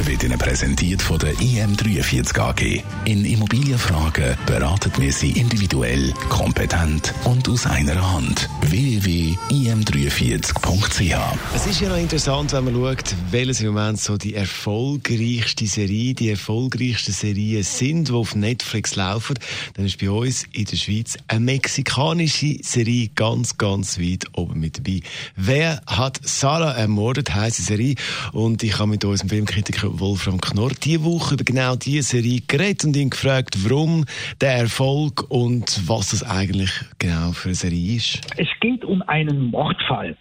wird Ihnen präsentiert von der IM43 AG. In Immobilienfragen beraten wir Sie individuell, kompetent und aus einer Hand. www.im43.ch Es ist ja noch interessant, wenn man schaut, welches im Moment so die erfolgreichste Serie, die erfolgreichsten Serien sind, die auf Netflix laufen. Dann ist bei uns in der Schweiz eine mexikanische Serie ganz, ganz weit oben mit dabei. Wer hat Sarah ermordet, heisst die Serie. Und ich habe mit unserem Filmkritiker Wolfram Knorr diese Woche über genau diese Serie geredet und ihn gefragt, warum der Erfolg und was das eigentlich genau für eine Serie ist. Es geht um einen Mordfall.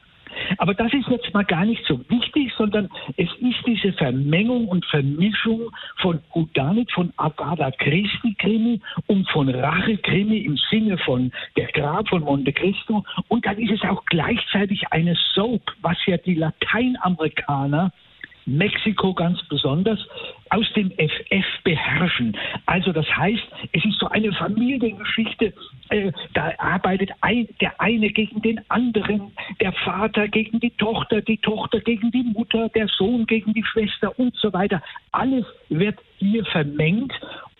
Aber das ist jetzt mal gar nicht so wichtig, sondern es ist diese Vermengung und Vermischung von Gudanit, von Agatha Christi Krimi und von Rache Krimi im Sinne von Der Grab von Monte Cristo. Und dann ist es auch gleichzeitig eine Soap, was ja die Lateinamerikaner Mexiko ganz besonders, aus dem FF beherrschen. Also das heißt, es ist so eine Familiengeschichte, äh, da arbeitet ein, der eine gegen den anderen, der Vater gegen die Tochter, die Tochter gegen die Mutter, der Sohn gegen die Schwester und so weiter. Alles wird hier vermengt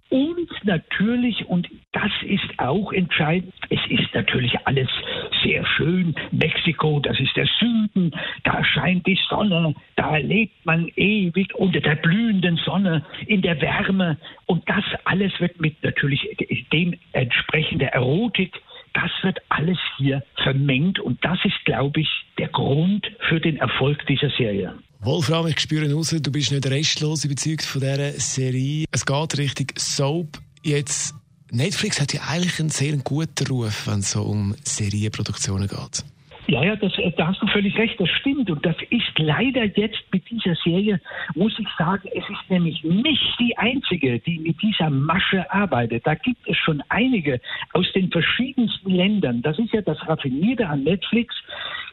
und natürlich, und das ist auch entscheidend, es ist natürlich alles sehr schön. Mexiko, das ist der Süden, da scheint die Sonne, da lebt man ewig unter der blühenden Sonne in der Wärme. Und das alles wird mit natürlich dementsprechender Erotik, das wird alles hier vermengt. Und das ist, glaube ich, der Grund für den Erfolg dieser Serie. Wolfram, ich spüre raus, du bist nicht restlos überzeugt von dieser Serie. Es geht Richtung Soap. Jetzt, Netflix hat ja eigentlich einen sehr guten Ruf, wenn es so um Serienproduktionen geht. Ja, ja, das, da hast du völlig recht, das stimmt. Und das ist leider jetzt mit dieser Serie, muss ich sagen, es ist nämlich nicht die einzige, die mit dieser Masche arbeitet. Da gibt es schon einige aus den verschiedensten Ländern. Das ist ja das Raffinierte an Netflix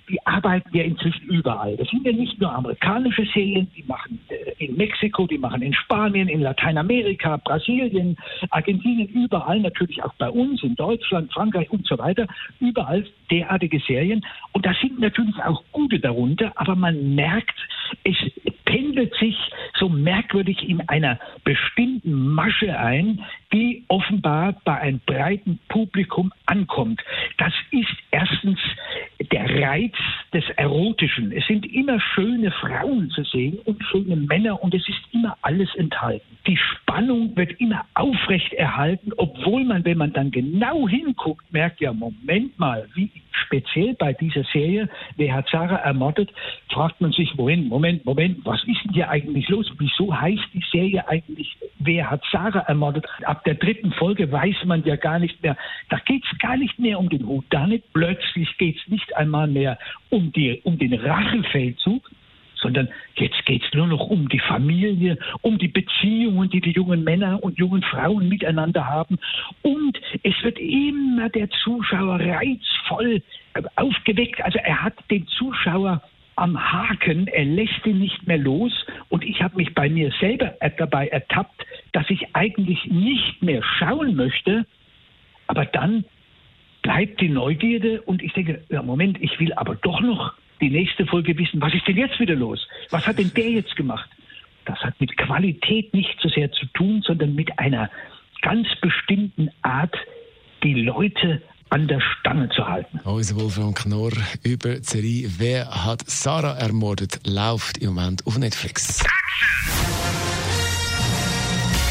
die arbeiten ja inzwischen überall. Das sind ja nicht nur amerikanische Serien, die machen äh, in Mexiko, die machen in Spanien, in Lateinamerika, Brasilien, Argentinien, überall, natürlich auch bei uns, in Deutschland, Frankreich und so weiter, überall derartige Serien. Und da sind natürlich auch gute darunter, aber man merkt, es pendelt sich so merkwürdig in einer bestimmten Masche ein, die offenbar bei einem breiten Publikum ankommt. Das ist erstens der Reiz des Erotischen. Es sind immer schöne Frauen zu sehen und schöne Männer und es ist immer alles enthalten. Die Spannung wird immer aufrecht erhalten, obwohl man, wenn man dann genau hinguckt, merkt, ja, Moment mal, wie speziell bei dieser Serie, wer hat Sarah ermordet, fragt man sich, Moment, Moment, Moment, was ist denn hier eigentlich los? Wieso heißt die Serie eigentlich, wer hat Sarah ermordet? Ab der dritten Folge weiß man ja gar nicht mehr, da geht es gar nicht mehr um den Hut, da nicht plötzlich geht es nicht einmal mehr um, die, um den Rachefeldzug, sondern jetzt geht es nur noch um die Familie, um die Beziehungen, die die jungen Männer und jungen Frauen miteinander haben. Und es wird immer der Zuschauer reizvoll aufgeweckt. Also er hat den Zuschauer am Haken, er lässt ihn nicht mehr los. Und ich habe mich bei mir selber dabei ertappt, dass ich eigentlich nicht mehr schauen möchte, aber dann bleibt die Neugierde und ich denke, ja, Moment, ich will aber doch noch die nächste Folge wissen, was ist denn jetzt wieder los? Was hat denn der jetzt gemacht? Das hat mit Qualität nicht so sehr zu tun, sondern mit einer ganz bestimmten Art, die Leute an der Stange zu halten. Unser Wolfram Knorr über die Serie Wer hat Sarah ermordet, läuft im Moment auf Netflix.